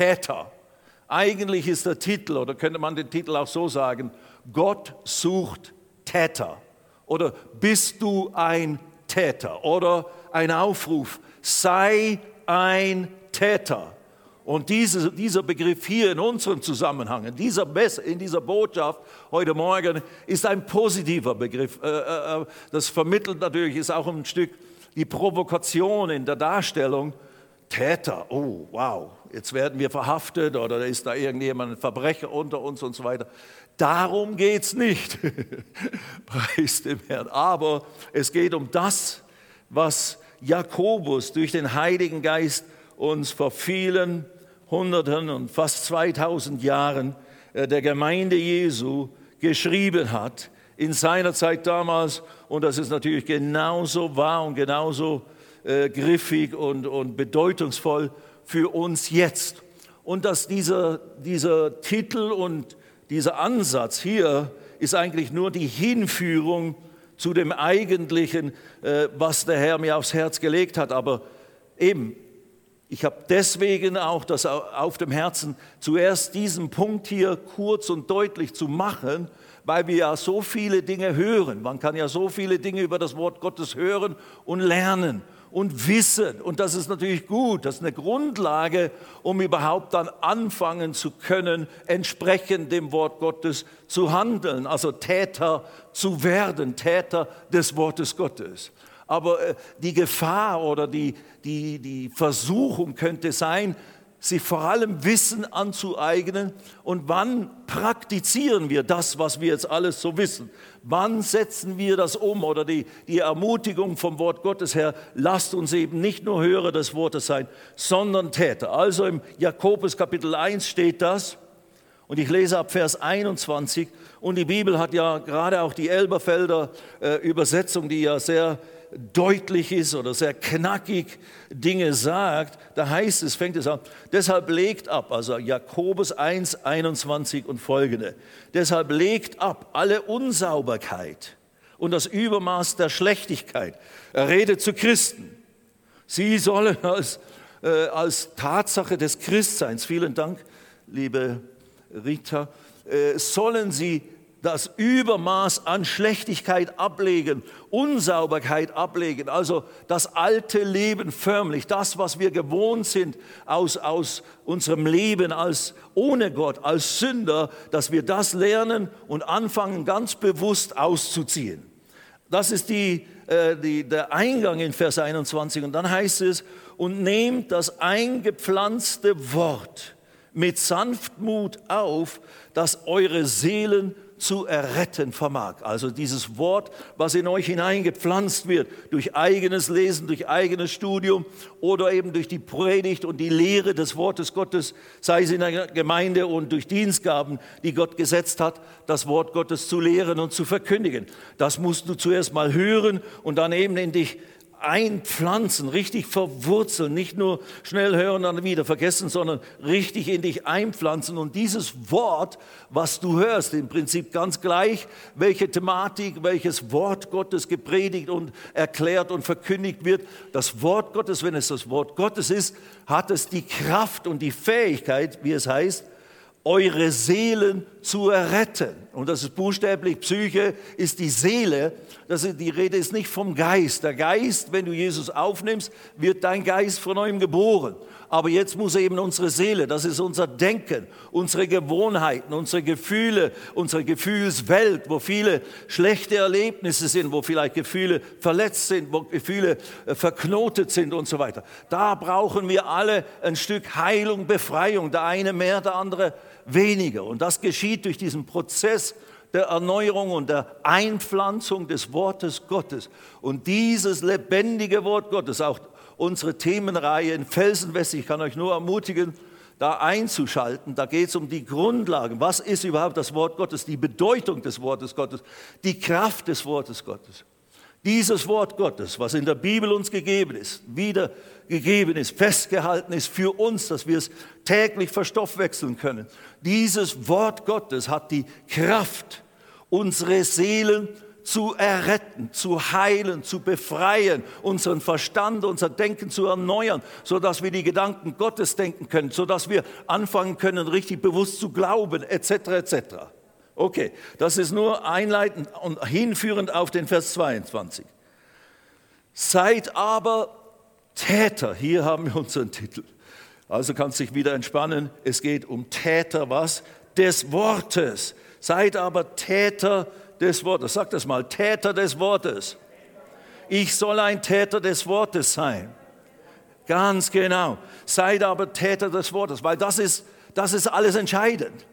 Täter. Eigentlich ist der Titel, oder könnte man den Titel auch so sagen, Gott sucht Täter. Oder bist du ein Täter? Oder ein Aufruf, sei ein Täter. Und diese, dieser Begriff hier in unserem Zusammenhang, in dieser, in dieser Botschaft heute Morgen, ist ein positiver Begriff. Äh, äh, äh, das vermittelt natürlich, ist auch ein Stück die Provokation in der Darstellung. Täter, oh wow, jetzt werden wir verhaftet oder ist da irgendjemand ein Verbrecher unter uns und so weiter. Darum geht es nicht, preis dem Herrn. Aber es geht um das, was Jakobus durch den Heiligen Geist uns vor vielen Hunderten und fast 2000 Jahren äh, der Gemeinde Jesu geschrieben hat, in seiner Zeit damals. Und das ist natürlich genauso wahr und genauso äh, griffig und, und bedeutungsvoll für uns jetzt. Und dass dieser, dieser Titel und dieser Ansatz hier ist eigentlich nur die Hinführung zu dem Eigentlichen, äh, was der Herr mir aufs Herz gelegt hat. Aber eben, ich habe deswegen auch das auf dem Herzen, zuerst diesen Punkt hier kurz und deutlich zu machen, weil wir ja so viele Dinge hören. Man kann ja so viele Dinge über das Wort Gottes hören und lernen und wissen. Und das ist natürlich gut, das ist eine Grundlage, um überhaupt dann anfangen zu können, entsprechend dem Wort Gottes zu handeln, also Täter zu werden, Täter des Wortes Gottes. Aber äh, die Gefahr oder die, die, die Versuchung könnte sein, sich vor allem Wissen anzueignen und wann praktizieren wir das, was wir jetzt alles so wissen? Wann setzen wir das um? Oder die, die Ermutigung vom Wort Gottes her, lasst uns eben nicht nur Hörer des Wortes sein, sondern Täter. Also im Jakobus Kapitel 1 steht das und ich lese ab Vers 21 und die Bibel hat ja gerade auch die Elberfelder äh, Übersetzung, die ja sehr deutlich ist oder sehr knackig Dinge sagt, da heißt es, fängt es an, deshalb legt ab, also Jakobus 1, 21 und folgende, deshalb legt ab alle Unsauberkeit und das Übermaß der Schlechtigkeit. Er redet zu Christen. Sie sollen als, äh, als Tatsache des Christseins, vielen Dank, liebe Rita, äh, sollen sie das Übermaß an Schlechtigkeit ablegen, Unsauberkeit ablegen, also das alte Leben förmlich, das, was wir gewohnt sind aus, aus unserem Leben als ohne Gott, als Sünder, dass wir das lernen und anfangen ganz bewusst auszuziehen. Das ist die, äh, die, der Eingang in Vers 21 und dann heißt es, und nehmt das eingepflanzte Wort mit Sanftmut auf, dass eure Seelen zu erretten vermag. Also dieses Wort, was in euch hineingepflanzt wird, durch eigenes Lesen, durch eigenes Studium oder eben durch die Predigt und die Lehre des Wortes Gottes, sei es in der Gemeinde und durch Dienstgaben, die Gott gesetzt hat, das Wort Gottes zu lehren und zu verkündigen. Das musst du zuerst mal hören und dann eben in dich einpflanzen, richtig verwurzeln, nicht nur schnell hören, dann wieder vergessen, sondern richtig in dich einpflanzen. Und dieses Wort, was du hörst, im Prinzip ganz gleich, welche Thematik, welches Wort Gottes gepredigt und erklärt und verkündigt wird, das Wort Gottes, wenn es das Wort Gottes ist, hat es die Kraft und die Fähigkeit, wie es heißt, eure Seelen zu erretten. Und das ist buchstäblich, Psyche ist die Seele. Das ist, die Rede ist nicht vom Geist. Der Geist, wenn du Jesus aufnimmst, wird dein Geist von neuem geboren. Aber jetzt muss eben unsere Seele, das ist unser Denken, unsere Gewohnheiten, unsere Gefühle, unsere Gefühlswelt, wo viele schlechte Erlebnisse sind, wo vielleicht Gefühle verletzt sind, wo Gefühle äh, verknotet sind und so weiter. Da brauchen wir alle ein Stück Heilung, Befreiung, der eine mehr, der andere weniger. Und das geschieht durch diesen Prozess der Erneuerung und der Einpflanzung des Wortes Gottes. Und dieses lebendige Wort Gottes, auch unsere Themenreihe in Felsenwest, ich kann euch nur ermutigen, da einzuschalten. Da geht es um die Grundlagen. Was ist überhaupt das Wort Gottes? Die Bedeutung des Wortes Gottes, die Kraft des Wortes Gottes. Dieses Wort Gottes, was in der Bibel uns gegeben ist, wieder gegeben ist, festgehalten ist für uns, dass wir es täglich verstoffwechseln können. Dieses Wort Gottes hat die Kraft, unsere Seelen zu erretten, zu heilen, zu befreien, unseren Verstand, unser Denken zu erneuern, sodass wir die Gedanken Gottes denken können, sodass wir anfangen können, richtig bewusst zu glauben, etc. etc. Okay, das ist nur einleitend und hinführend auf den Vers 22. Seid aber Täter, hier haben wir unseren Titel. Also kannst du dich wieder entspannen. Es geht um Täter was? Des Wortes. Seid aber Täter des Wortes. Sag das mal, Täter des Wortes. Ich soll ein Täter des Wortes sein. Ganz genau. Seid aber Täter des Wortes, weil das ist, das ist alles entscheidend.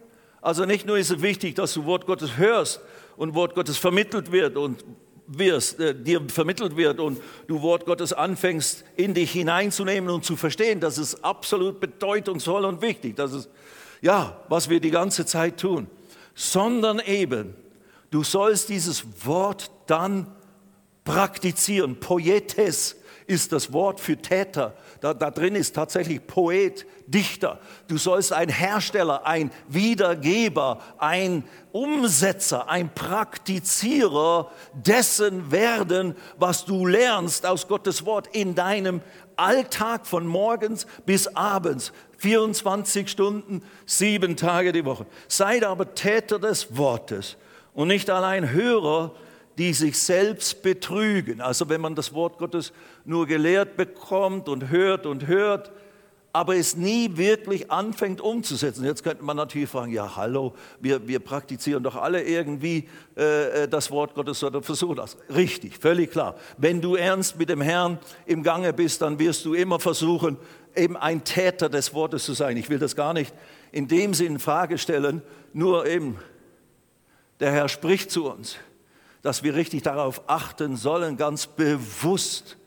Also nicht nur ist es wichtig, dass du Wort Gottes hörst und Wort Gottes vermittelt wird und wirst, äh, dir vermittelt wird und du Wort Gottes anfängst, in dich hineinzunehmen und zu verstehen. Das ist absolut bedeutungsvoll und wichtig. Das ist, ja, was wir die ganze Zeit tun. Sondern eben, du sollst dieses Wort dann praktizieren. Poetes ist das Wort für Täter. Da, da drin ist tatsächlich Poet, Dichter. Du sollst ein Hersteller, ein Wiedergeber, ein Umsetzer, ein Praktizierer dessen werden, was du lernst aus Gottes Wort in deinem Alltag von morgens bis abends. 24 Stunden, sieben Tage die Woche. Seid aber Täter des Wortes und nicht allein Hörer, die sich selbst betrügen. Also wenn man das Wort Gottes nur gelehrt bekommt und hört und hört, aber es nie wirklich anfängt umzusetzen. Jetzt könnte man natürlich fragen, ja hallo, wir, wir praktizieren doch alle irgendwie äh, äh, das Wort Gottes oder versuchen das. Richtig, völlig klar. Wenn du ernst mit dem Herrn im Gange bist, dann wirst du immer versuchen, eben ein Täter des Wortes zu sein. Ich will das gar nicht in dem Sinn in Frage stellen, nur eben, der Herr spricht zu uns, dass wir richtig darauf achten sollen, ganz bewusst.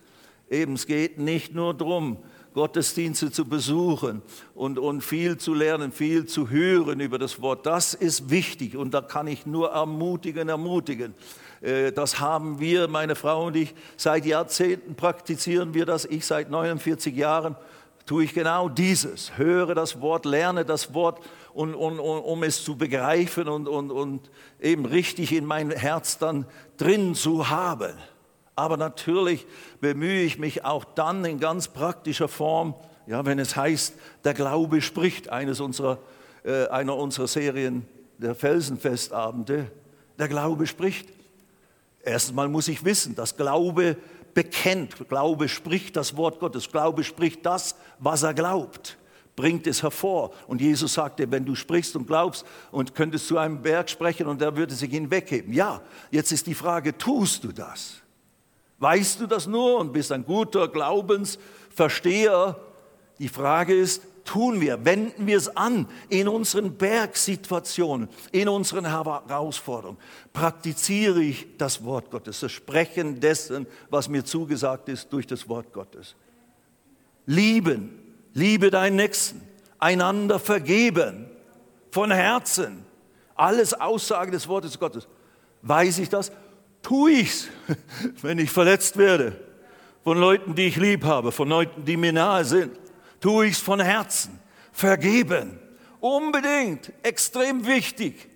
Eben, es geht nicht nur darum, Gottesdienste zu besuchen und, und viel zu lernen, viel zu hören über das Wort. Das ist wichtig und da kann ich nur ermutigen, ermutigen. Äh, das haben wir, meine Frau und ich, seit Jahrzehnten praktizieren wir das. Ich seit 49 Jahren tue ich genau dieses. Höre das Wort, lerne das Wort, und, und, und, um es zu begreifen und, und, und eben richtig in mein Herz dann drin zu haben. Aber natürlich bemühe ich mich auch dann in ganz praktischer Form, ja, wenn es heißt, der Glaube spricht, eines unserer, äh, einer unserer Serien der Felsenfestabende, der Glaube spricht. Erstmal muss ich wissen, dass Glaube bekennt, Glaube spricht das Wort Gottes, Glaube spricht das, was er glaubt, bringt es hervor. Und Jesus sagte, wenn du sprichst und glaubst und könntest zu einem Berg sprechen und er würde sich hinwegheben. Ja, jetzt ist die Frage, tust du das? Weißt du das nur und bist ein guter Glaubensversteher? Die Frage ist, tun wir, wenden wir es an in unseren Bergsituationen, in unseren Herausforderungen. Praktiziere ich das Wort Gottes, das Sprechen dessen, was mir zugesagt ist durch das Wort Gottes. Lieben, liebe deinen Nächsten, einander vergeben, von Herzen. Alles Aussagen des Wortes Gottes. Weiß ich das? tue ich's, wenn ich verletzt werde von Leuten, die ich lieb habe, von Leuten, die mir nahe sind. Tue ich's von Herzen. Vergeben. Unbedingt. Extrem wichtig.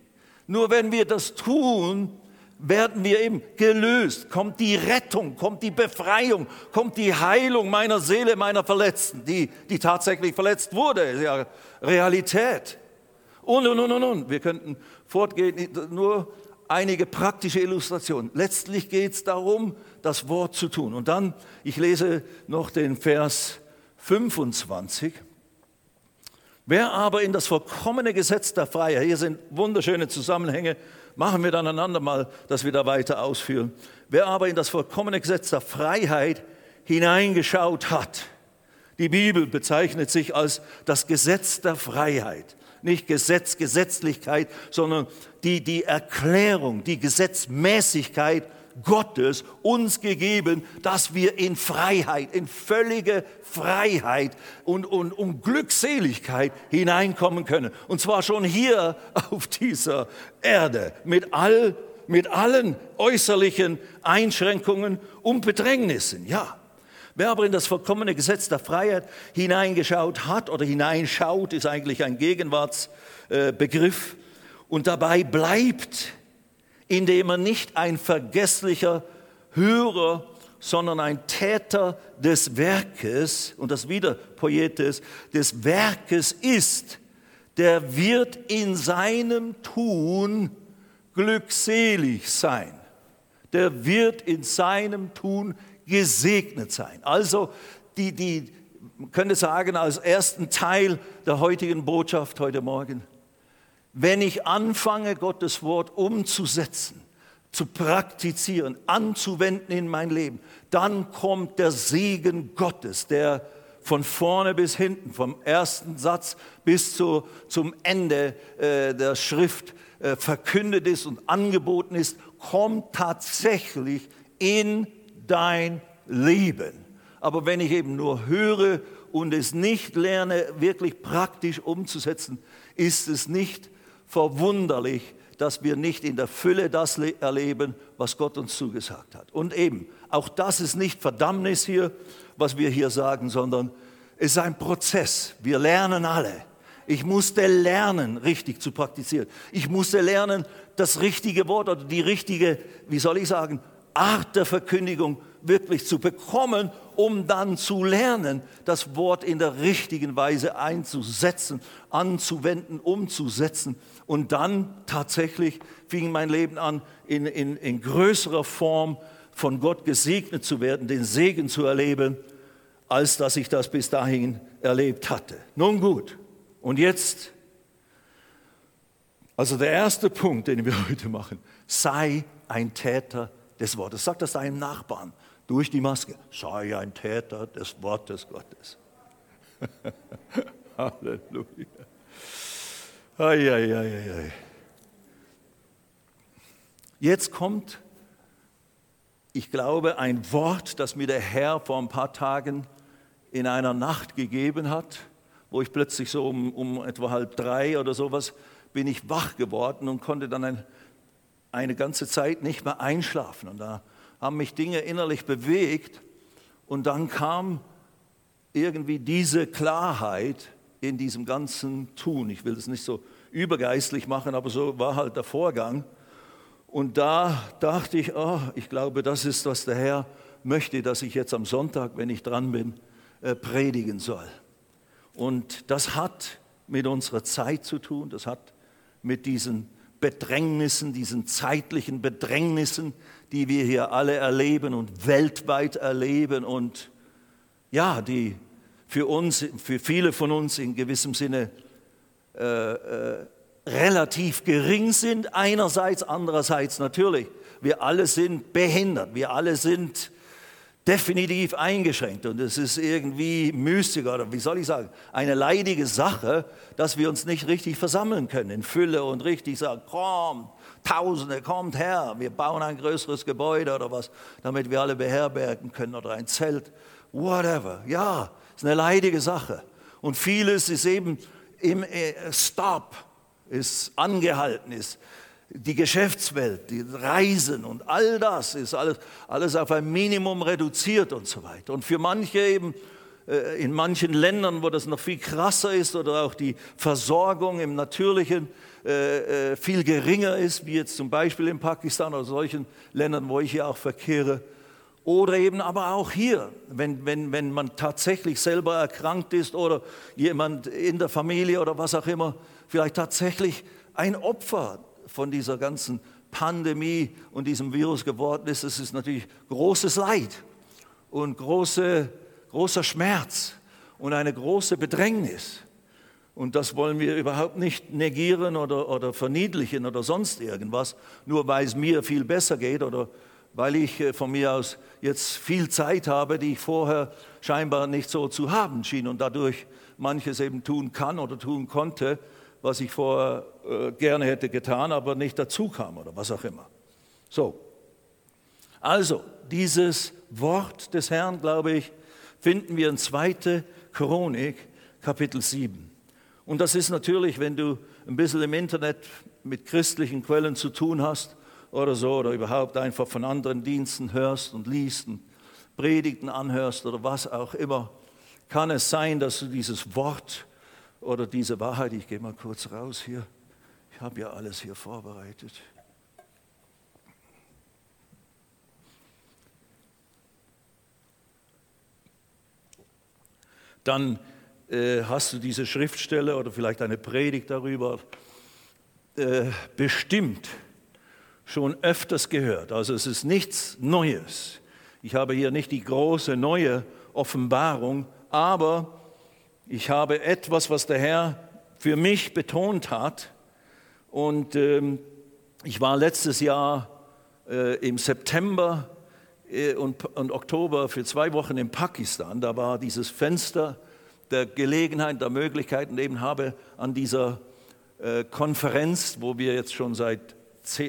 Nur wenn wir das tun, werden wir eben gelöst. Kommt die Rettung, kommt die Befreiung, kommt die Heilung meiner Seele, meiner Verletzten, die, die tatsächlich verletzt wurde. Ist ja Realität. Und, und, und, und, und. Wir könnten fortgehen, nur einige praktische Illustrationen. Letztlich geht es darum, das Wort zu tun. Und dann, ich lese noch den Vers 25. Wer aber in das vollkommene Gesetz der Freiheit, hier sind wunderschöne Zusammenhänge, machen wir dann einander mal, dass wir da weiter ausführen. Wer aber in das vollkommene Gesetz der Freiheit hineingeschaut hat, die Bibel bezeichnet sich als das Gesetz der Freiheit nicht Gesetz, Gesetzlichkeit, sondern die, die Erklärung, die Gesetzmäßigkeit Gottes uns gegeben, dass wir in Freiheit, in völlige Freiheit und, und um Glückseligkeit hineinkommen können. Und zwar schon hier auf dieser Erde mit, all, mit allen äußerlichen Einschränkungen und Bedrängnissen. Ja, Wer aber in das vollkommene Gesetz der Freiheit hineingeschaut hat oder hineinschaut, ist eigentlich ein Gegenwartsbegriff und dabei bleibt, indem er nicht ein vergesslicher Hörer, sondern ein Täter des Werkes, und das wieder Poetes, des Werkes ist, der wird in seinem Tun glückselig sein. Der wird in seinem Tun gesegnet sein. Also die, die, man könnte sagen, als ersten Teil der heutigen Botschaft heute Morgen, wenn ich anfange, Gottes Wort umzusetzen, zu praktizieren, anzuwenden in mein Leben, dann kommt der Segen Gottes, der von vorne bis hinten, vom ersten Satz bis zu, zum Ende äh, der Schrift äh, verkündet ist und angeboten ist, kommt tatsächlich in dein Leben. Aber wenn ich eben nur höre und es nicht lerne, wirklich praktisch umzusetzen, ist es nicht verwunderlich, dass wir nicht in der Fülle das erleben, was Gott uns zugesagt hat. Und eben, auch das ist nicht Verdammnis hier, was wir hier sagen, sondern es ist ein Prozess. Wir lernen alle. Ich musste lernen, richtig zu praktizieren. Ich musste lernen, das richtige Wort oder die richtige, wie soll ich sagen, Art der Verkündigung wirklich zu bekommen, um dann zu lernen, das Wort in der richtigen Weise einzusetzen, anzuwenden, umzusetzen. Und dann tatsächlich fing mein Leben an, in, in, in größerer Form von Gott gesegnet zu werden, den Segen zu erleben, als dass ich das bis dahin erlebt hatte. Nun gut, und jetzt, also der erste Punkt, den wir heute machen, sei ein Täter des Wortes. Sag das deinem Nachbarn durch die Maske. Sei ein Täter des Wortes Gottes. Halleluja. Ei, ei, ei. Jetzt kommt, ich glaube, ein Wort, das mir der Herr vor ein paar Tagen in einer Nacht gegeben hat, wo ich plötzlich so um, um etwa halb drei oder sowas bin ich wach geworden und konnte dann ein, eine ganze Zeit nicht mehr einschlafen. Und da haben mich Dinge innerlich bewegt und dann kam irgendwie diese Klarheit in diesem ganzen Tun. Ich will das nicht so übergeistlich machen, aber so war halt der Vorgang. Und da dachte ich, oh, ich glaube, das ist, was der Herr möchte, dass ich jetzt am Sonntag, wenn ich dran bin, äh, predigen soll. Und das hat mit unserer Zeit zu tun, das hat mit diesen Bedrängnissen, diesen zeitlichen Bedrängnissen, die wir hier alle erleben und weltweit erleben und ja, die für uns, für viele von uns in gewissem Sinne äh, äh, relativ gering sind, einerseits, andererseits natürlich. Wir alle sind behindert, wir alle sind definitiv eingeschränkt. Und es ist irgendwie mystisch oder wie soll ich sagen, eine leidige Sache, dass wir uns nicht richtig versammeln können in Fülle und richtig sagen, kommt, Tausende, kommt her, wir bauen ein größeres Gebäude oder was, damit wir alle beherbergen können oder ein Zelt, whatever. Ja, ist eine leidige Sache. Und vieles ist eben im äh, Stop, ist angehalten, ist die Geschäftswelt, die Reisen und all das ist alles, alles auf ein Minimum reduziert und so weiter. Und für manche eben, äh, in manchen Ländern, wo das noch viel krasser ist oder auch die Versorgung im Natürlichen äh, äh, viel geringer ist, wie jetzt zum Beispiel in Pakistan oder solchen Ländern, wo ich hier auch verkehre, oder eben aber auch hier, wenn, wenn, wenn man tatsächlich selber erkrankt ist oder jemand in der Familie oder was auch immer, vielleicht tatsächlich ein Opfer von dieser ganzen Pandemie und diesem Virus geworden ist, es ist natürlich großes Leid und große, großer Schmerz und eine große Bedrängnis. Und das wollen wir überhaupt nicht negieren oder, oder verniedlichen oder sonst irgendwas, nur weil es mir viel besser geht oder weil ich äh, von mir aus jetzt viel Zeit habe, die ich vorher scheinbar nicht so zu haben schien und dadurch manches eben tun kann oder tun konnte, was ich vorher äh, gerne hätte getan, aber nicht dazu kam oder was auch immer. So, also dieses Wort des Herrn, glaube ich, finden wir in 2. Chronik, Kapitel 7. Und das ist natürlich, wenn du ein bisschen im Internet mit christlichen Quellen zu tun hast oder so, oder überhaupt einfach von anderen Diensten hörst und liest und Predigten anhörst oder was auch immer, kann es sein, dass du dieses Wort oder diese Wahrheit, ich gehe mal kurz raus hier, ich habe ja alles hier vorbereitet. Dann äh, hast du diese Schriftstelle oder vielleicht eine Predigt darüber äh, bestimmt schon öfters gehört. Also es ist nichts Neues. Ich habe hier nicht die große neue Offenbarung, aber ich habe etwas, was der Herr für mich betont hat. Und ähm, ich war letztes Jahr äh, im September äh, und, und Oktober für zwei Wochen in Pakistan. Da war dieses Fenster der Gelegenheit, der Möglichkeiten eben habe an dieser äh, Konferenz, wo wir jetzt schon seit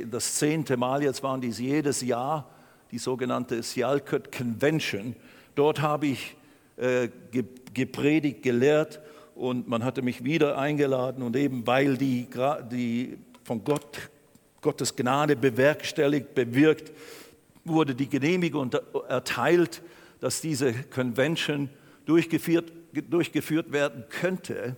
das zehnte Mal jetzt waren, dies jedes Jahr, die sogenannte Sialkot Convention. Dort habe ich äh, gepredigt, gelehrt und man hatte mich wieder eingeladen und eben weil die, die von Gott, Gottes Gnade bewerkstelligt, bewirkt, wurde die Genehmigung erteilt, dass diese Convention durchgeführt, durchgeführt werden könnte.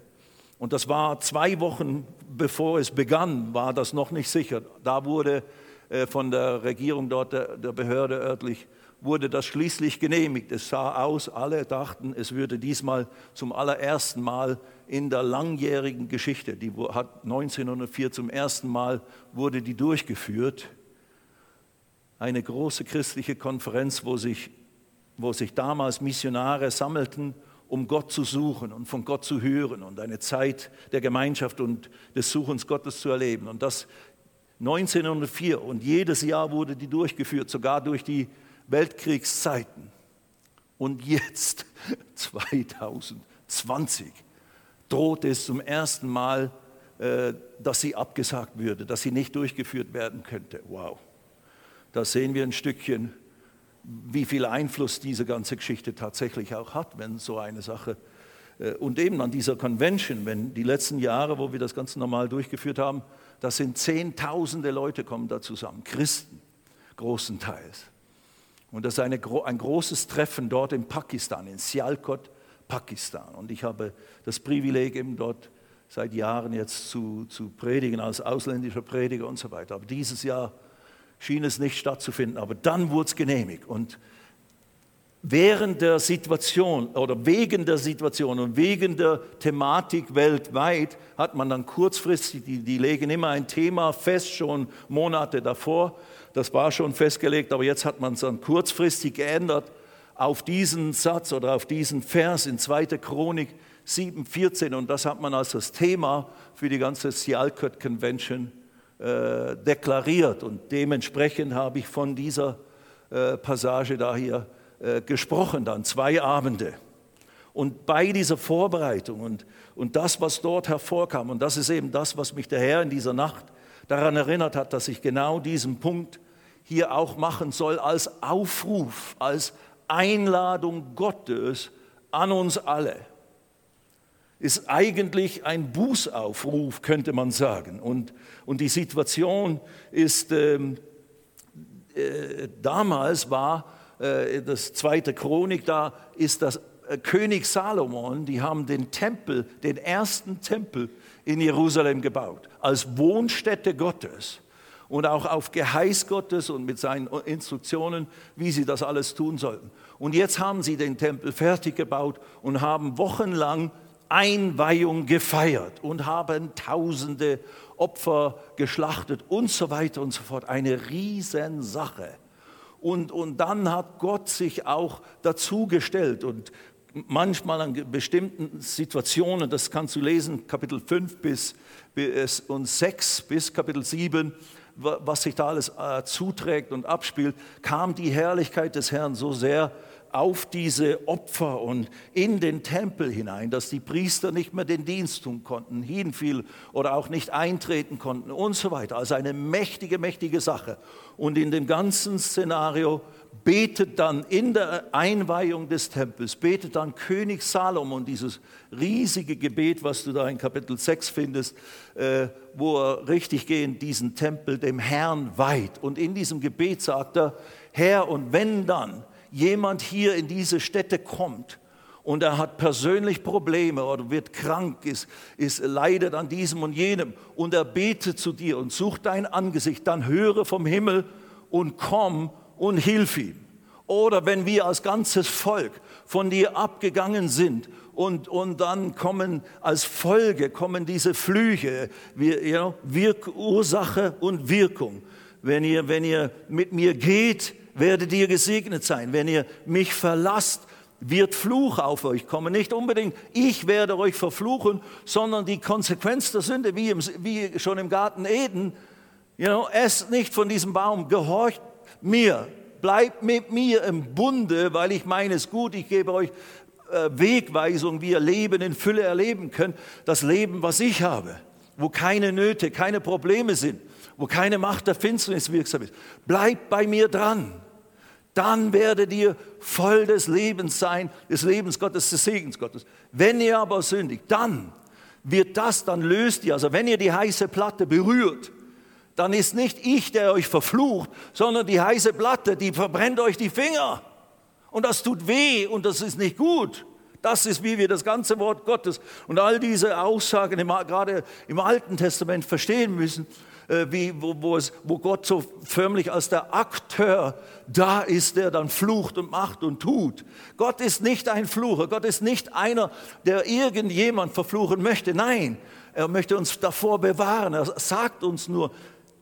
Und das war zwei Wochen bevor es begann, war das noch nicht sicher. Da wurde äh, von der Regierung dort, der, der Behörde örtlich, wurde das schließlich genehmigt. Es sah aus, alle dachten, es würde diesmal zum allerersten Mal in der langjährigen Geschichte, die hat 1904 zum ersten Mal wurde die durchgeführt, eine große christliche Konferenz, wo sich, wo sich damals Missionare sammelten um Gott zu suchen und von Gott zu hören und eine Zeit der Gemeinschaft und des Suchens Gottes zu erleben. Und das 1904 und jedes Jahr wurde die durchgeführt, sogar durch die Weltkriegszeiten. Und jetzt, 2020, droht es zum ersten Mal, äh, dass sie abgesagt würde, dass sie nicht durchgeführt werden könnte. Wow, da sehen wir ein Stückchen wie viel Einfluss diese ganze Geschichte tatsächlich auch hat, wenn so eine Sache äh, und eben an dieser Convention, wenn die letzten Jahre, wo wir das ganz normal durchgeführt haben, das sind Zehntausende Leute kommen da zusammen, Christen großenteils. Und das ist eine, ein großes Treffen dort in Pakistan, in Sialkot, Pakistan. Und ich habe das Privileg, eben dort seit Jahren jetzt zu, zu predigen als ausländischer Prediger und so weiter. Aber dieses Jahr schien es nicht stattzufinden, aber dann wurde es genehmigt. Und während der Situation oder wegen der Situation und wegen der Thematik weltweit hat man dann kurzfristig, die, die legen immer ein Thema fest, schon Monate davor, das war schon festgelegt, aber jetzt hat man es dann kurzfristig geändert auf diesen Satz oder auf diesen Vers in 2. Chronik 7,14 und das hat man als das Thema für die ganze Sialkot Convention äh, deklariert. Und dementsprechend habe ich von dieser äh, Passage da hier äh, gesprochen, dann zwei Abende. Und bei dieser Vorbereitung und, und das, was dort hervorkam, und das ist eben das, was mich der Herr in dieser Nacht daran erinnert hat, dass ich genau diesen Punkt hier auch machen soll als Aufruf, als Einladung Gottes an uns alle ist eigentlich ein Bußaufruf, könnte man sagen. Und, und die Situation ist, ähm, äh, damals war das zweite Chronik, da ist das äh, König Salomon, die haben den Tempel, den ersten Tempel in Jerusalem gebaut, als Wohnstätte Gottes und auch auf Geheiß Gottes und mit seinen Instruktionen, wie sie das alles tun sollten. Und jetzt haben sie den Tempel fertig gebaut und haben wochenlang Einweihung gefeiert und haben tausende Opfer geschlachtet und so weiter und so fort. Eine Riesensache. Und, und dann hat Gott sich auch dazugestellt. Und manchmal an bestimmten Situationen, das kannst du lesen, Kapitel 5 bis, bis und 6 bis Kapitel 7, was sich da alles äh, zuträgt und abspielt, kam die Herrlichkeit des Herrn so sehr auf diese Opfer und in den Tempel hinein, dass die Priester nicht mehr den Dienst tun konnten, hinfiel oder auch nicht eintreten konnten und so weiter. Also eine mächtige, mächtige Sache. Und in dem ganzen Szenario betet dann in der Einweihung des Tempels, betet dann König Salomon dieses riesige Gebet, was du da in Kapitel 6 findest, äh, wo er richtig gehend diesen Tempel dem Herrn weiht. Und in diesem Gebet sagt er, Herr, und wenn dann jemand hier in diese Städte kommt und er hat persönlich Probleme oder wird krank, ist, ist, leidet an diesem und jenem und er betet zu dir und sucht dein Angesicht, dann höre vom Himmel und komm und hilf ihm. Oder wenn wir als ganzes Volk von dir abgegangen sind und, und dann kommen als Folge kommen diese Flüche, wir, you know, Wirk, Ursache und Wirkung. Wenn ihr, wenn ihr mit mir geht, werdet ihr gesegnet sein. Wenn ihr mich verlasst, wird Fluch auf euch kommen. Nicht unbedingt, ich werde euch verfluchen, sondern die Konsequenz der Sünde, wie, im, wie schon im Garten Eden, you know, esst nicht von diesem Baum, gehorcht mir, bleibt mit mir im Bunde, weil ich meines gut, ich gebe euch äh, Wegweisung, wie ihr Leben in Fülle erleben könnt, das Leben, was ich habe, wo keine Nöte, keine Probleme sind, wo keine Macht der Finsternis wirksam ist. Bleibt bei mir dran dann werdet ihr voll des Lebens sein, des Lebens Gottes, des Segens Gottes. Wenn ihr aber sündigt, dann wird das, dann löst ihr, also wenn ihr die heiße Platte berührt, dann ist nicht ich, der euch verflucht, sondern die heiße Platte, die verbrennt euch die Finger. Und das tut weh und das ist nicht gut. Das ist, wie wir das ganze Wort Gottes und all diese Aussagen gerade im Alten Testament verstehen müssen. Äh, wie, wo, wo, es, wo Gott so förmlich als der Akteur da ist, der dann flucht und macht und tut. Gott ist nicht ein Flucher, Gott ist nicht einer, der irgendjemand verfluchen möchte. Nein, er möchte uns davor bewahren. Er sagt uns nur,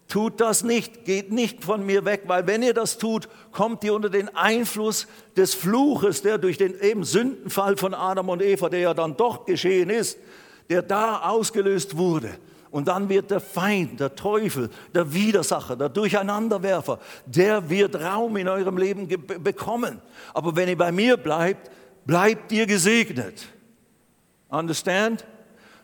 tut das nicht, geht nicht von mir weg, weil wenn ihr das tut, kommt ihr unter den Einfluss des Fluches, der durch den eben Sündenfall von Adam und Eva, der ja dann doch geschehen ist, der da ausgelöst wurde. Und dann wird der Feind, der Teufel, der Widersacher, der Durcheinanderwerfer, der wird Raum in eurem Leben bekommen. Aber wenn ihr bei mir bleibt, bleibt ihr gesegnet. Understand?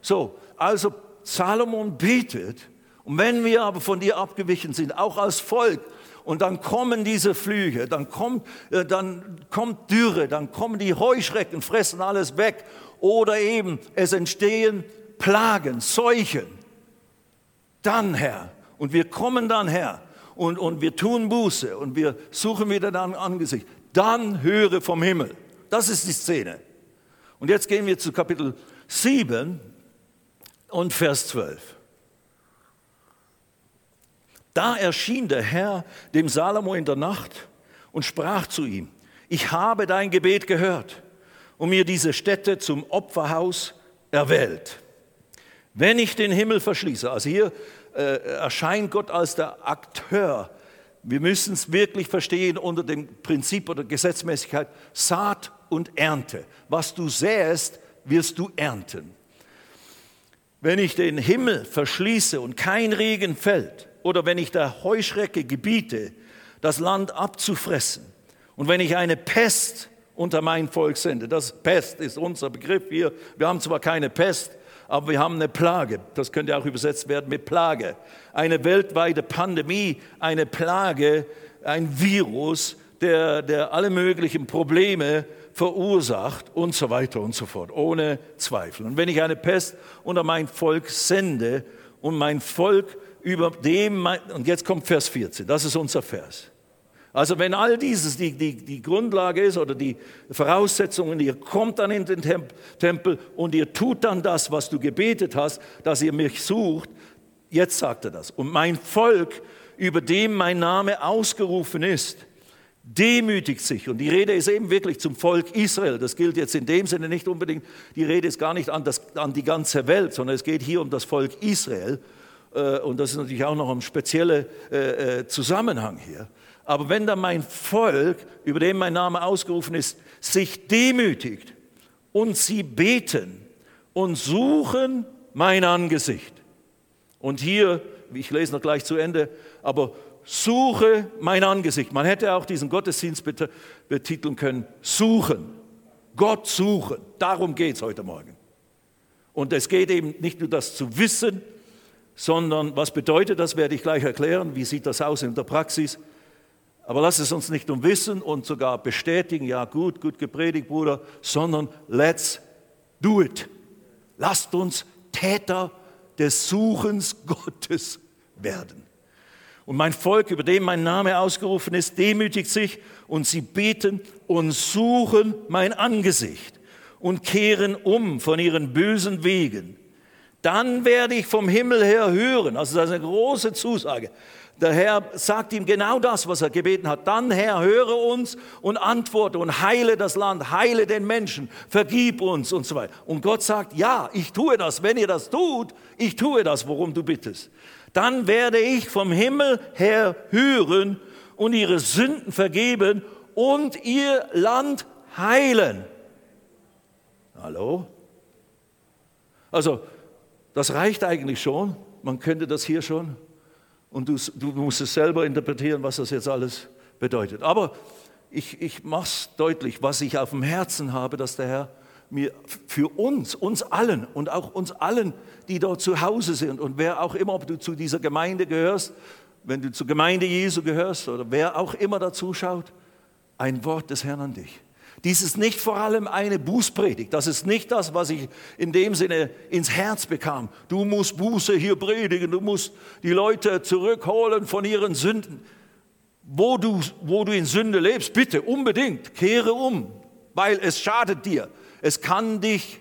So, also Salomon betet. Und wenn wir aber von dir abgewichen sind, auch als Volk, und dann kommen diese Flüche, dann kommt, äh, dann kommt Dürre, dann kommen die Heuschrecken, fressen alles weg. Oder eben es entstehen Plagen, Seuchen dann Herr. Und wir kommen dann Herr. Und, und wir tun Buße und wir suchen wieder dein Angesicht. Dann höre vom Himmel. Das ist die Szene. Und jetzt gehen wir zu Kapitel 7 und Vers 12. Da erschien der Herr dem Salomo in der Nacht und sprach zu ihm, ich habe dein Gebet gehört und mir diese Stätte zum Opferhaus erwählt. Wenn ich den Himmel verschließe, also hier äh, erscheint Gott als der Akteur. Wir müssen es wirklich verstehen unter dem Prinzip oder Gesetzmäßigkeit Saat und Ernte. Was du säst, wirst du ernten. Wenn ich den Himmel verschließe und kein Regen fällt, oder wenn ich der Heuschrecke gebiete, das Land abzufressen, und wenn ich eine Pest unter mein Volk sende, das Pest ist unser Begriff hier, wir haben zwar keine Pest, aber wir haben eine Plage. Das könnte auch übersetzt werden mit Plage. Eine weltweite Pandemie, eine Plage, ein Virus, der, der alle möglichen Probleme verursacht und so weiter und so fort, ohne Zweifel. Und wenn ich eine Pest unter mein Volk sende und mein Volk über dem, und jetzt kommt Vers 14, das ist unser Vers. Also wenn all dieses die, die, die Grundlage ist oder die Voraussetzungen, ihr kommt dann in den Tempel und ihr tut dann das, was du gebetet hast, dass ihr mich sucht, jetzt sagt er das. Und mein Volk, über dem mein Name ausgerufen ist, demütigt sich. Und die Rede ist eben wirklich zum Volk Israel. Das gilt jetzt in dem Sinne nicht unbedingt, die Rede ist gar nicht an, das, an die ganze Welt, sondern es geht hier um das Volk Israel. Äh, und das ist natürlich auch noch ein spezieller äh, äh, Zusammenhang hier. Aber wenn dann mein Volk, über dem mein Name ausgerufen ist, sich demütigt und sie beten und suchen mein Angesicht. Und hier, ich lese noch gleich zu Ende, aber suche mein Angesicht. Man hätte auch diesen Gottesdienst betiteln können, suchen. Gott suchen. Darum geht es heute Morgen. Und es geht eben nicht nur das zu wissen, sondern was bedeutet das, werde ich gleich erklären. Wie sieht das aus in der Praxis? Aber lass es uns nicht um Wissen und sogar bestätigen, ja gut, gut gepredigt, Bruder, sondern let's do it. Lasst uns Täter des Suchens Gottes werden. Und mein Volk, über dem mein Name ausgerufen ist, demütigt sich und sie beten und suchen mein Angesicht und kehren um von ihren bösen Wegen. dann werde ich vom Himmel her hören. Also das ist eine große Zusage. Der Herr sagt ihm genau das, was er gebeten hat. Dann, Herr, höre uns und antworte und heile das Land, heile den Menschen, vergib uns und so weiter. Und Gott sagt, ja, ich tue das. Wenn ihr das tut, ich tue das, worum du bittest. Dann werde ich vom Himmel her hören und ihre Sünden vergeben und ihr Land heilen. Hallo? Also, das reicht eigentlich schon. Man könnte das hier schon. Und du, du musst es selber interpretieren, was das jetzt alles bedeutet. Aber ich, ich mache es deutlich, was ich auf dem Herzen habe, dass der Herr mir für uns, uns allen und auch uns allen, die dort zu Hause sind und wer auch immer, ob du zu dieser Gemeinde gehörst, wenn du zur Gemeinde Jesu gehörst oder wer auch immer dazu schaut, ein Wort des Herrn an dich. Dies ist nicht vor allem eine Bußpredigt. Das ist nicht das, was ich in dem Sinne ins Herz bekam. Du musst Buße hier predigen, du musst die Leute zurückholen von ihren Sünden. Wo du, wo du in Sünde lebst, bitte unbedingt kehre um, weil es schadet dir. Es kann dich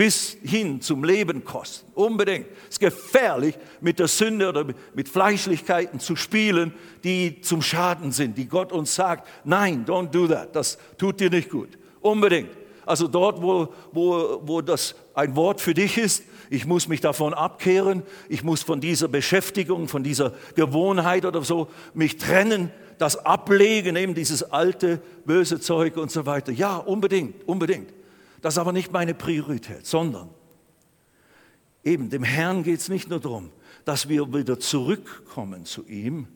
bis hin zum Leben kosten. Unbedingt. Es ist gefährlich, mit der Sünde oder mit Fleischlichkeiten zu spielen, die zum Schaden sind, die Gott uns sagt, nein, don't do that, das tut dir nicht gut. Unbedingt. Also dort, wo, wo, wo das ein Wort für dich ist, ich muss mich davon abkehren, ich muss von dieser Beschäftigung, von dieser Gewohnheit oder so mich trennen, das ablegen, eben dieses alte, böse Zeug und so weiter. Ja, unbedingt, unbedingt. Das ist aber nicht meine Priorität, sondern eben dem Herrn geht es nicht nur darum, dass wir wieder zurückkommen zu ihm,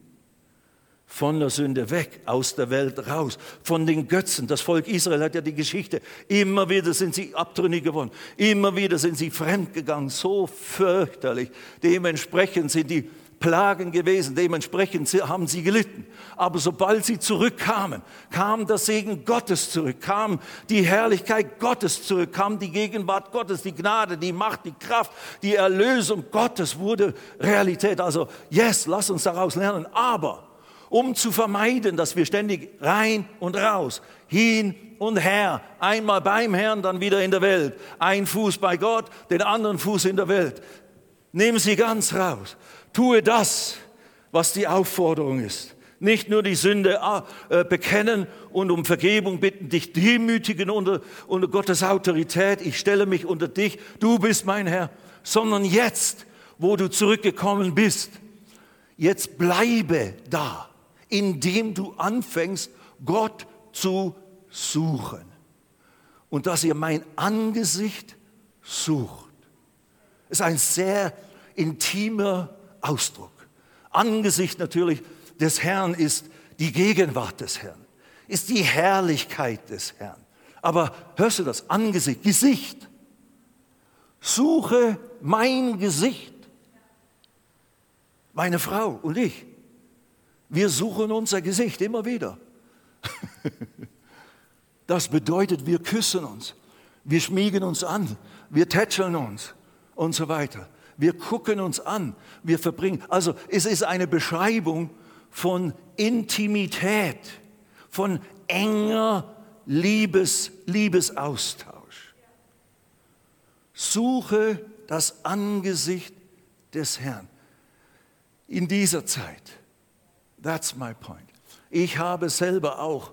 von der Sünde weg, aus der Welt raus, von den Götzen. Das Volk Israel hat ja die Geschichte. Immer wieder sind sie abtrünnig geworden. Immer wieder sind sie fremdgegangen. So fürchterlich. Dementsprechend sind die Plagen gewesen, dementsprechend haben sie gelitten. Aber sobald sie zurückkamen, kam der Segen Gottes zurück, kam die Herrlichkeit Gottes zurück, kam die Gegenwart Gottes, die Gnade, die Macht, die Kraft, die Erlösung Gottes wurde Realität. Also, yes, lass uns daraus lernen. Aber um zu vermeiden, dass wir ständig rein und raus, hin und her, einmal beim Herrn, dann wieder in der Welt, ein Fuß bei Gott, den anderen Fuß in der Welt, nehmen Sie ganz raus. Tue das, was die Aufforderung ist. Nicht nur die Sünde äh, bekennen und um Vergebung bitten, dich demütigen unter, unter Gottes Autorität. Ich stelle mich unter dich, du bist mein Herr. Sondern jetzt, wo du zurückgekommen bist, jetzt bleibe da, indem du anfängst, Gott zu suchen. Und dass ihr mein Angesicht sucht. ist ein sehr intimer Ausdruck. Angesicht natürlich des Herrn ist die Gegenwart des Herrn, ist die Herrlichkeit des Herrn. Aber hörst du das? Angesicht, Gesicht. Suche mein Gesicht. Meine Frau und ich, wir suchen unser Gesicht immer wieder. Das bedeutet, wir küssen uns, wir schmiegen uns an, wir tätscheln uns und so weiter. Wir gucken uns an, wir verbringen. Also es ist eine Beschreibung von Intimität, von enger Liebes, Liebesaustausch. Suche das Angesicht des Herrn in dieser Zeit. That's my point. Ich habe selber auch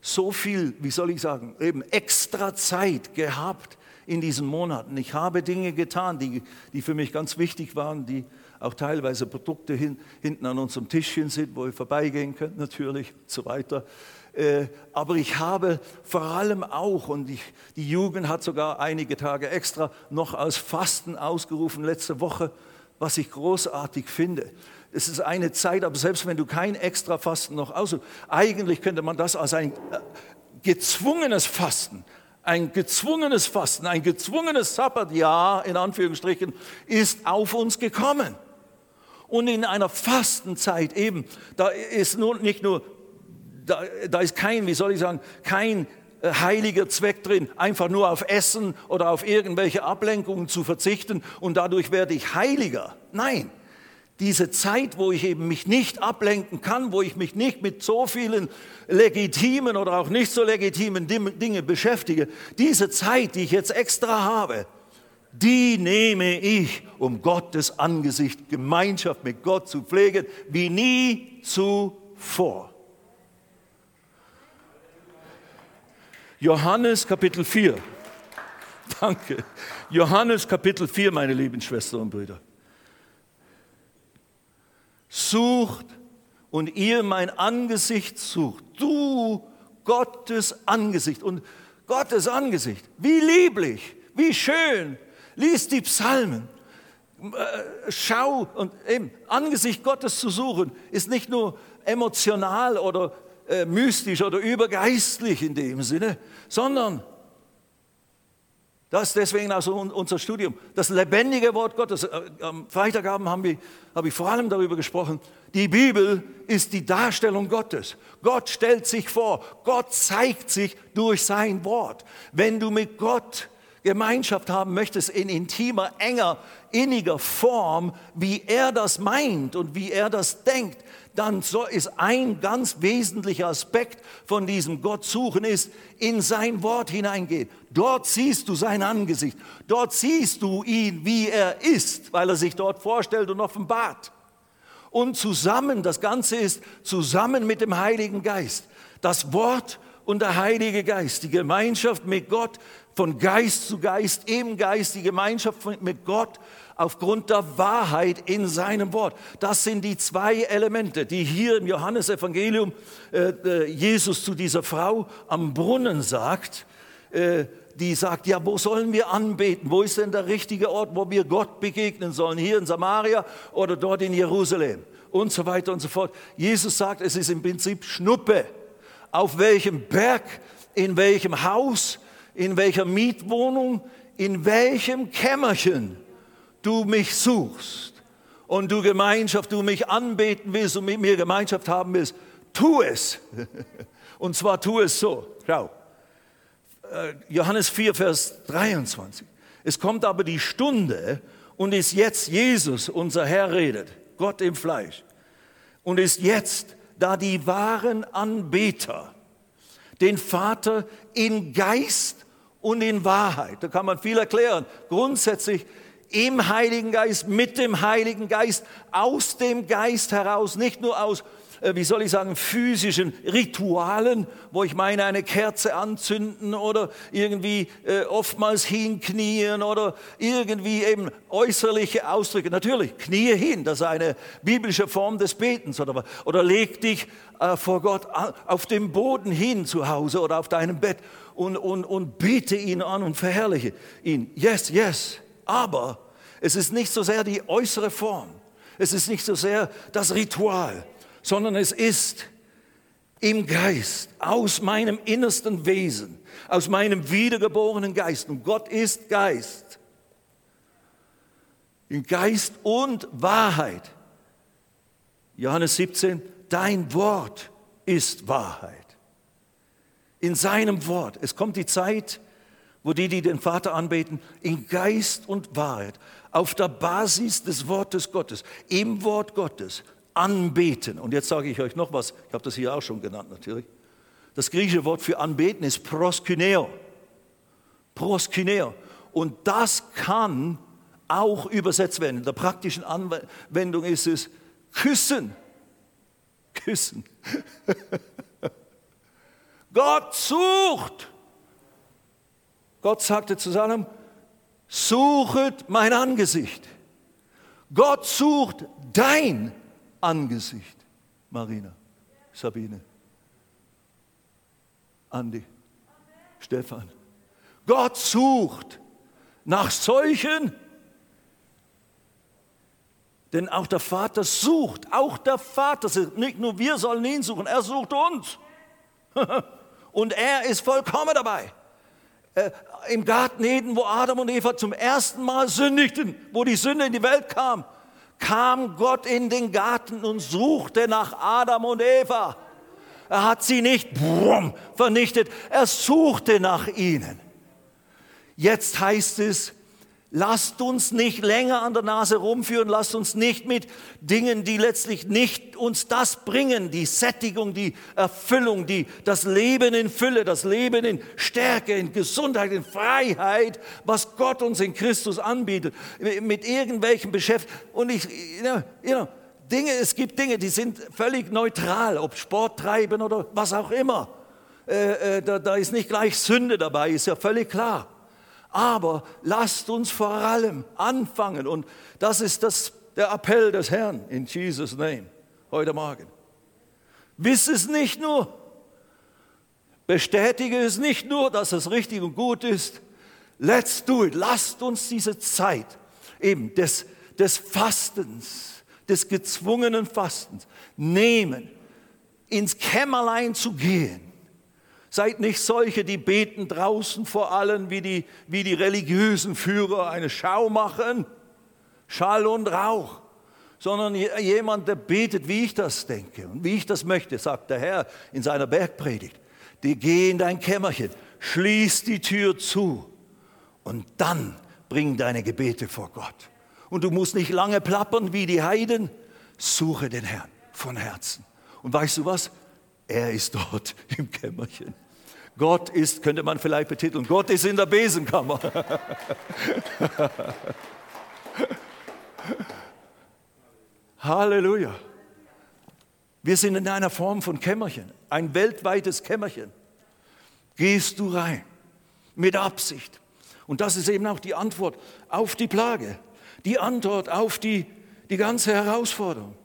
so viel, wie soll ich sagen, eben extra Zeit gehabt in diesen Monaten. Ich habe Dinge getan, die, die für mich ganz wichtig waren, die auch teilweise Produkte hin, hinten an unserem Tischchen sind, wo ihr vorbeigehen könnt natürlich und so weiter. Äh, aber ich habe vor allem auch, und ich, die Jugend hat sogar einige Tage extra noch als Fasten ausgerufen letzte Woche, was ich großartig finde. Es ist eine Zeit, aber selbst wenn du kein extra Fasten noch ausrufst, eigentlich könnte man das als ein äh, gezwungenes Fasten ein gezwungenes Fasten, ein gezwungenes Sabbatjahr in Anführungsstrichen ist auf uns gekommen. Und in einer Fastenzeit eben, da ist nur, nicht nur, da, da ist kein, wie soll ich sagen, kein äh, heiliger Zweck drin, einfach nur auf Essen oder auf irgendwelche Ablenkungen zu verzichten und dadurch werde ich heiliger. Nein, diese Zeit, wo ich eben mich nicht ablenken kann, wo ich mich nicht mit so vielen legitimen oder auch nicht so legitimen Dingen beschäftige, diese Zeit, die ich jetzt extra habe, die nehme ich, um Gottes Angesicht, Gemeinschaft mit Gott zu pflegen, wie nie zuvor. Johannes Kapitel 4. Danke. Johannes Kapitel 4, meine lieben Schwestern und Brüder. Sucht und ihr mein Angesicht sucht. Du Gottes Angesicht. Und Gottes Angesicht, wie lieblich, wie schön. Lies die Psalmen. Äh, schau und eben Angesicht Gottes zu suchen, ist nicht nur emotional oder äh, mystisch oder übergeistlich in dem Sinne, sondern das ist deswegen also unser Studium. Das lebendige Wort Gottes. Äh, am Freitagabend habe ich, habe ich vor allem darüber gesprochen. Die Bibel ist die Darstellung Gottes. Gott stellt sich vor. Gott zeigt sich durch sein Wort. Wenn du mit Gott Gemeinschaft haben möchtest in intimer, enger, inniger Form, wie er das meint und wie er das denkt, dann ist ein ganz wesentlicher Aspekt von diesem Gott suchen ist, in sein Wort hineingehen. Dort siehst du sein Angesicht. Dort siehst du ihn, wie er ist, weil er sich dort vorstellt und offenbart. Und zusammen, das Ganze ist zusammen mit dem Heiligen Geist. Das Wort und der Heilige Geist, die Gemeinschaft mit Gott von Geist zu Geist, im Geist, die Gemeinschaft mit Gott aufgrund der Wahrheit in seinem Wort. Das sind die zwei Elemente, die hier im Johannesevangelium äh, äh, Jesus zu dieser Frau am Brunnen sagt. Äh, die sagt, ja, wo sollen wir anbeten? Wo ist denn der richtige Ort, wo wir Gott begegnen sollen? Hier in Samaria oder dort in Jerusalem? Und so weiter und so fort. Jesus sagt, es ist im Prinzip Schnuppe. Auf welchem Berg, in welchem Haus, in welcher Mietwohnung, in welchem Kämmerchen du mich suchst und du Gemeinschaft, du mich anbeten willst und mit mir Gemeinschaft haben willst, tu es. Und zwar tu es so. Schau. Äh, Johannes 4, Vers 23. Es kommt aber die Stunde und ist jetzt Jesus, unser Herr redet, Gott im Fleisch. Und ist jetzt, da die wahren Anbeter den Vater in Geist und in Wahrheit, da kann man viel erklären, grundsätzlich im Heiligen Geist, mit dem Heiligen Geist, aus dem Geist heraus, nicht nur aus, wie soll ich sagen, physischen Ritualen, wo ich meine, eine Kerze anzünden oder irgendwie äh, oftmals hinknien oder irgendwie eben äußerliche Ausdrücke. Natürlich, knie hin, das ist eine biblische Form des Betens oder, oder leg dich äh, vor Gott auf dem Boden hin zu Hause oder auf deinem Bett und, und, und bete ihn an und verherrliche ihn. Yes, yes. Aber es ist nicht so sehr die äußere Form, es ist nicht so sehr das Ritual, sondern es ist im Geist, aus meinem innersten Wesen, aus meinem wiedergeborenen Geist. Und Gott ist Geist. In Geist und Wahrheit. Johannes 17, dein Wort ist Wahrheit. In seinem Wort. Es kommt die Zeit, wo die, die den Vater anbeten, in Geist und Wahrheit auf der Basis des Wortes Gottes, im Wort Gottes anbeten. Und jetzt sage ich euch noch was, ich habe das hier auch schon genannt natürlich. Das griechische Wort für anbeten ist proskyneo. Proskyneo. Und das kann auch übersetzt werden. In der praktischen Anwendung ist es küssen. Küssen. Gott sucht. Gott sagte zu Salom, suchet mein Angesicht. Gott sucht dein Angesicht. Marina, Sabine, Andi, Stefan. Gott sucht nach solchen, denn auch der Vater sucht, auch der Vater, nicht nur wir sollen ihn suchen, er sucht uns. Und er ist vollkommen dabei äh, im Garten Eden, wo Adam und Eva zum ersten Mal sündigten, wo die Sünde in die Welt kam, kam Gott in den Garten und suchte nach Adam und Eva. Er hat sie nicht brumm, vernichtet, er suchte nach ihnen. Jetzt heißt es, Lasst uns nicht länger an der Nase rumführen, lasst uns nicht mit Dingen, die letztlich nicht uns das bringen, die Sättigung, die Erfüllung, die, das Leben in Fülle, das Leben in Stärke, in Gesundheit, in Freiheit, was Gott uns in Christus anbietet, mit irgendwelchen Beschäftigungen. Und ich, you know, Dinge, es gibt Dinge, die sind völlig neutral, ob Sport treiben oder was auch immer. Äh, äh, da, da ist nicht gleich Sünde dabei, ist ja völlig klar. Aber lasst uns vor allem anfangen. Und das ist das, der Appell des Herrn in Jesus' Name heute Morgen. Wiss es nicht nur, bestätige es nicht nur, dass es richtig und gut ist. Let's do it. Lasst uns diese Zeit eben des, des Fastens, des gezwungenen Fastens nehmen, ins Kämmerlein zu gehen Seid nicht solche, die beten draußen vor allen, wie die, wie die religiösen Führer eine Schau machen, Schall und Rauch, sondern jemand, der betet, wie ich das denke und wie ich das möchte, sagt der Herr in seiner Bergpredigt. Die geh in dein Kämmerchen, schließ die Tür zu und dann bring deine Gebete vor Gott. Und du musst nicht lange plappern wie die Heiden, suche den Herrn von Herzen. Und weißt du was? Er ist dort im Kämmerchen. Gott ist, könnte man vielleicht betiteln, Gott ist in der Besenkammer. Halleluja. Wir sind in einer Form von Kämmerchen, ein weltweites Kämmerchen. Gehst du rein mit Absicht. Und das ist eben auch die Antwort auf die Plage, die Antwort auf die, die ganze Herausforderung.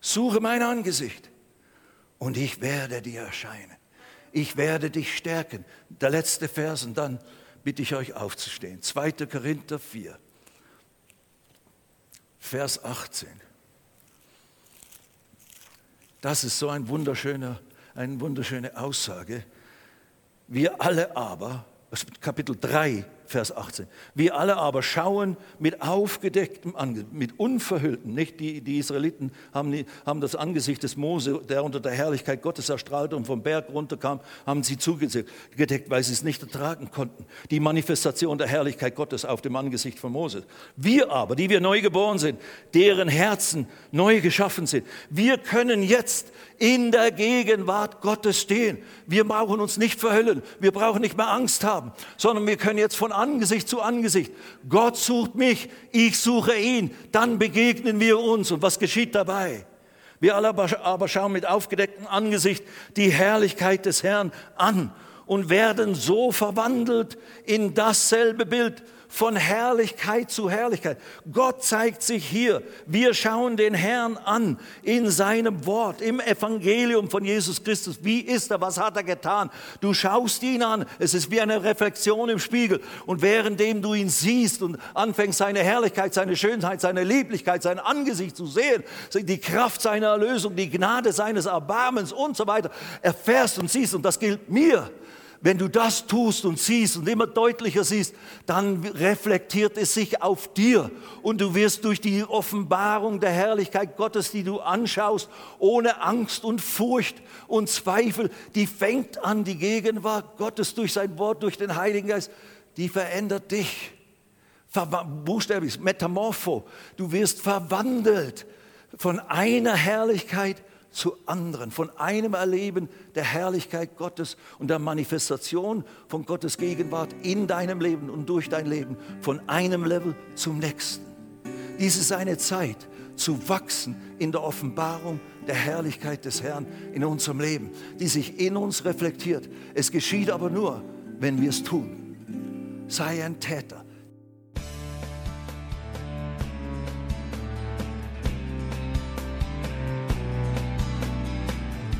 Suche mein Angesicht und ich werde dir erscheinen ich werde dich stärken. Der letzte Vers und dann bitte ich euch aufzustehen. 2. Korinther 4, Vers 18. Das ist so ein wunderschöner, eine wunderschöne Aussage. Wir alle aber, Kapitel 3, Vers 18. Wir alle aber schauen mit aufgedecktem Angesicht, mit unverhülltem, nicht die, die Israeliten haben, haben das Angesicht des Mose, der unter der Herrlichkeit Gottes erstrahlte und vom Berg runterkam, haben sie zugedeckt, weil sie es nicht ertragen konnten. Die Manifestation der Herrlichkeit Gottes auf dem Angesicht von Mose. Wir aber, die wir neu geboren sind, deren Herzen neu geschaffen sind, wir können jetzt in der Gegenwart Gottes stehen. Wir brauchen uns nicht verhüllen, wir brauchen nicht mehr Angst haben, sondern wir können jetzt von Angesicht zu Angesicht. Gott sucht mich, ich suche ihn, dann begegnen wir uns. Und was geschieht dabei? Wir alle aber schauen mit aufgedecktem Angesicht die Herrlichkeit des Herrn an und werden so verwandelt in dasselbe Bild von Herrlichkeit zu Herrlichkeit. Gott zeigt sich hier. Wir schauen den Herrn an in seinem Wort, im Evangelium von Jesus Christus. Wie ist er? Was hat er getan? Du schaust ihn an. Es ist wie eine Reflexion im Spiegel. Und währenddem du ihn siehst und anfängst, seine Herrlichkeit, seine Schönheit, seine Lieblichkeit, sein Angesicht zu sehen, die Kraft seiner Erlösung, die Gnade seines Erbarmens und so weiter, erfährst und siehst. Und das gilt mir wenn du das tust und siehst und immer deutlicher siehst, dann reflektiert es sich auf dir und du wirst durch die Offenbarung der Herrlichkeit Gottes, die du anschaust, ohne Angst und Furcht und Zweifel, die fängt an, die Gegenwart Gottes durch sein Wort, durch den Heiligen Geist, die verändert dich. Buchstäblich, Metamorpho. Du wirst verwandelt von einer Herrlichkeit zu anderen, von einem Erleben der Herrlichkeit Gottes und der Manifestation von Gottes Gegenwart in deinem Leben und durch dein Leben, von einem Level zum nächsten. Dies ist eine Zeit zu wachsen in der Offenbarung der Herrlichkeit des Herrn in unserem Leben, die sich in uns reflektiert. Es geschieht aber nur, wenn wir es tun. Sei ein Täter,